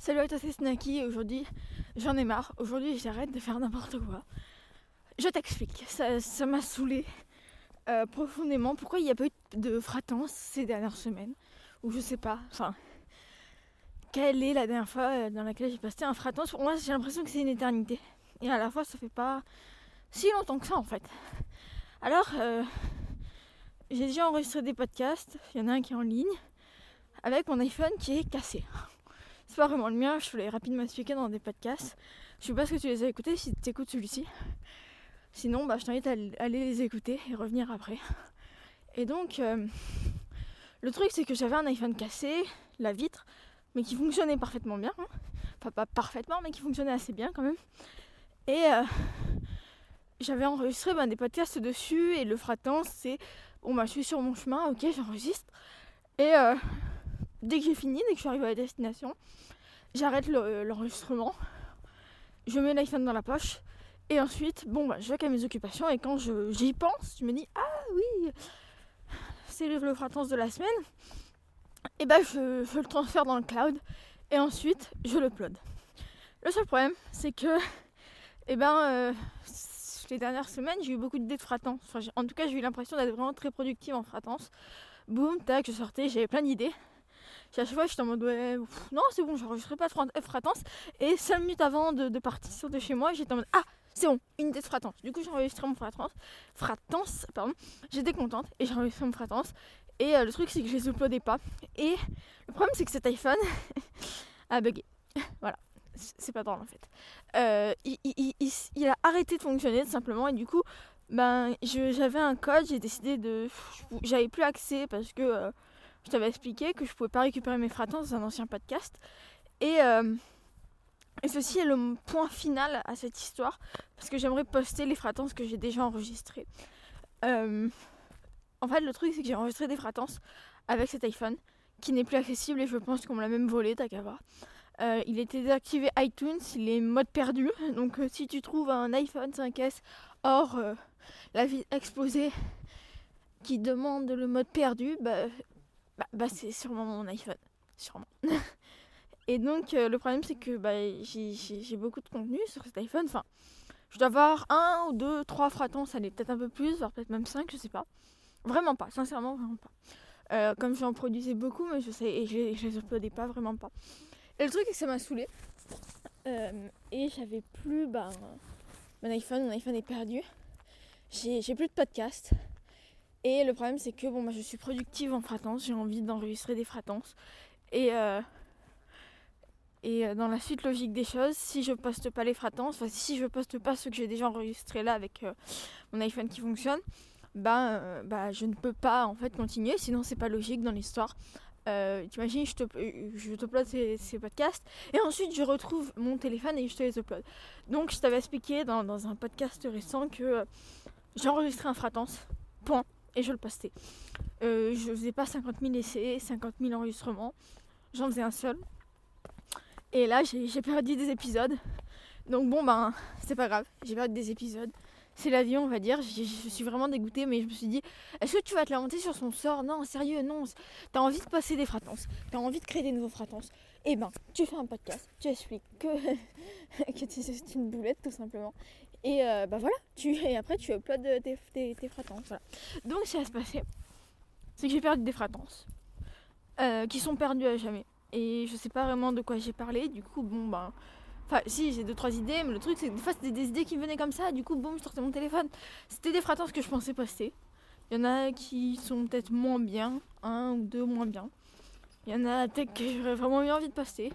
Salut à toi, c'est Snacky. Aujourd'hui, j'en ai marre. Aujourd'hui, j'arrête de faire n'importe quoi. Je t'explique. Ça m'a saoulé euh, profondément. Pourquoi il n'y a pas eu de fratance ces dernières semaines? Ou je sais pas. Enfin, quelle est la dernière fois euh, dans laquelle j'ai passé un fratance? Pour moi, j'ai l'impression que c'est une éternité. Et à la fois, ça fait pas si longtemps que ça en fait. Alors, euh, j'ai déjà enregistré des podcasts. Il y en a un qui est en ligne avec mon iPhone qui est cassé. C'est pas vraiment le mien, je voulais rapidement expliquer dans des podcasts. Je sais pas ce que tu les as écoutés si tu écoutes celui-ci. Sinon, bah, je t'invite à aller les écouter et revenir après. Et donc, euh, le truc, c'est que j'avais un iPhone cassé, la vitre, mais qui fonctionnait parfaitement bien. Hein. Enfin, pas parfaitement, mais qui fonctionnait assez bien quand même. Et euh, j'avais enregistré ben, des podcasts dessus. Et le fratant, c'est bon, bah, je suis sur mon chemin, ok, j'enregistre. Et euh, dès que j'ai fini, dès que je suis arrivée à la destination, j'arrête l'enregistrement. je mets l'iPhone dans la poche et ensuite, bon, bah, je vais qu'à mes occupations et quand j'y pense, je me dis Ah oui, c'est le, fratance de la semaine. Et bah, je, le transfère dans le cloud et ensuite, je l'upload. Le seul problème, c'est que, eh ben, euh, les dernières semaines, j'ai eu beaucoup d'idées de fratance. En tout cas, j'ai eu l'impression d'être vraiment très productive en fratance. Boum, tac, je sortais, j'avais plein d'idées. À chaque fois, j'étais en mode ouais, non, c'est bon, j'enregistrerai pas de fratance. Et 5 minutes avant de, partir de chez moi, j'étais en mode ah, c'est bon, une idée de fratance. Du coup, j'ai enregistré mon fratance. Fratance, pardon. J'étais contente et j'ai mon fratance. Et euh, le truc, c'est que je les uploadais pas. Et le problème, c'est que cet iPhone a bugué. voilà. C'est pas drôle en fait. Euh, il, a arrêté de fonctionner tout simplement. Et du coup, ben, j'avais un code. J'ai décidé de. J'avais plus accès parce que euh, je t'avais expliqué que je pouvais pas récupérer mes fratances dans un ancien podcast. Et. Et ceci est le point final à cette histoire, parce que j'aimerais poster les fratances que j'ai déjà enregistrées. Euh, en fait, le truc, c'est que j'ai enregistré des fratances avec cet iPhone, qui n'est plus accessible et je pense qu'on me l'a même volé, voir. Euh, il était désactivé iTunes, il est mode perdu. Donc euh, si tu trouves un iPhone 5S hors la vie explosée qui demande le mode perdu, bah, bah, bah c'est sûrement mon iPhone. Sûrement. Et donc, euh, le problème, c'est que bah, j'ai beaucoup de contenu sur cet iPhone. Enfin, je dois avoir un ou deux, trois fratances, ça peut-être un peu plus, voire peut-être même cinq, je sais pas. Vraiment pas, sincèrement, vraiment pas. Euh, comme j'en produisais beaucoup, mais je sais, et je, je les uploadais pas, vraiment pas. Et le truc, c'est que ça m'a saoulé. Euh, et j'avais plus, bah, mon iPhone, mon iPhone est perdu. J'ai plus de podcast. Et le problème, c'est que bah, je suis productive en fratance, j'ai envie d'enregistrer des fratances. Et et euh, dans la suite logique des choses, si je poste pas les fratances, si je poste pas ce que j'ai déjà enregistré là avec euh, mon iPhone qui fonctionne, bah, euh, bah je ne peux pas en fait continuer, sinon c'est pas logique dans l'histoire. Euh, T'imagines, je te, je ces, podcasts et ensuite je retrouve mon téléphone et je te les upload. Donc je t'avais expliqué dans, dans, un podcast récent que j'ai enregistré un fratance, point, et je le postais. je faisais pas 50 000 essais, 50 000 enregistrements, j'en faisais un seul et là, j'ai perdu des épisodes. Donc bon, ben, c'est pas grave. J'ai perdu des épisodes. C'est la vie, on va dire. Je, suis vraiment dégoûtée, mais je me suis dit, est-ce que tu vas te lamenter sur son sort? Non, sérieux, non. T'as envie de passer des fratances. T'as envie de créer des nouveaux fratances. Eh ben, tu fais un podcast. Tu expliques que, que c'est une boulette, tout simplement. Et euh, bah voilà. Tu, et après, tu uploades tes, tes, tes fratances. Voilà. Donc, ce qui va se passer, c'est que j'ai perdu des fratances. Euh, qui sont perdues à jamais. Et je sais pas vraiment de quoi j'ai parlé. Du coup, bon, ben. Enfin, si, j'ai deux, trois idées, mais le truc, c'est que des fois, c'était des idées qui venaient comme ça. Du coup, bon, je sortais mon téléphone. C'était des fratances que je pensais poster. Il y en a qui sont peut-être moins bien, un ou deux moins bien. Il y en a peut-être que j'aurais vraiment eu envie de poster.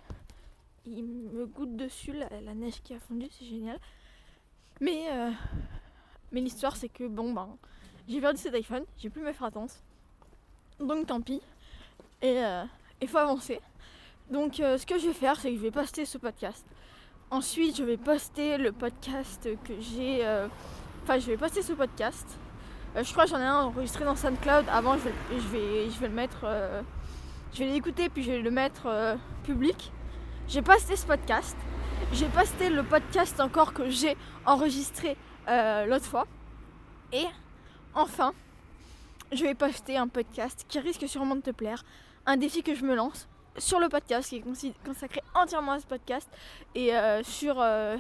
Il me goûte dessus, la, neige qui a fondu, c'est génial. Mais, euh, mais l'histoire, c'est que, bon, ben, j'ai perdu cet iPhone, j'ai plus mes fratances. Donc, tant pis. Et il euh, faut avancer. Donc euh, ce que je vais faire, c'est que je vais poster ce podcast. Ensuite, je vais poster le podcast que j'ai... Enfin, je vais poster ce podcast. Je crois que j'en ai un enregistré dans SoundCloud. Avant, je vais, je vais, je vais le mettre... je vais l'écouter, puis je vais le mettre public. J'ai posté ce podcast. J'ai posté le podcast encore que j'ai enregistré l'autre fois. Et enfin, je vais poster un podcast qui risque sûrement de te plaire. Un défi que je me lance sur le podcast qui est consacré entièrement à ce podcast et euh, sur euh,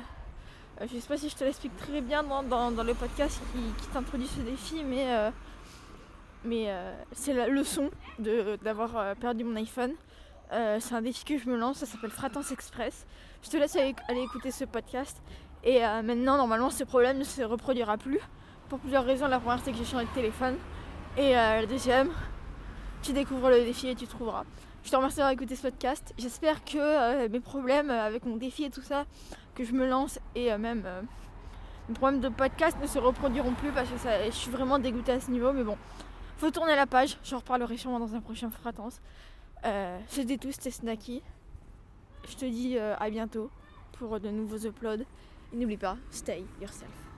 je sais pas si je te l'explique très bien dans, le podcast qui, t'introduit ce défi mais mais c'est la leçon d'avoir perdu mon iPhone c'est un défi que je me lance ça s'appelle Fratance Express je te laisse aller, écouter ce podcast et maintenant normalement ce problème ne se reproduira plus pour plusieurs raisons la première c'est que j'ai changé de téléphone et la deuxième tu découvres le défi et tu trouveras. Je te remercie d'avoir écouté ce podcast. J'espère que euh, mes problèmes avec mon défi et tout ça, que je me lance et euh, même euh, mes problèmes de podcast ne se reproduiront plus parce que je suis vraiment dégoûtée à ce niveau. Mais bon, faut tourner la page. J'en reparlerai sûrement dans un prochain fratance. C'était tout, c'était Snacky. Je te dis à bientôt pour de nouveaux uploads. Et n'oublie pas, stay yourself.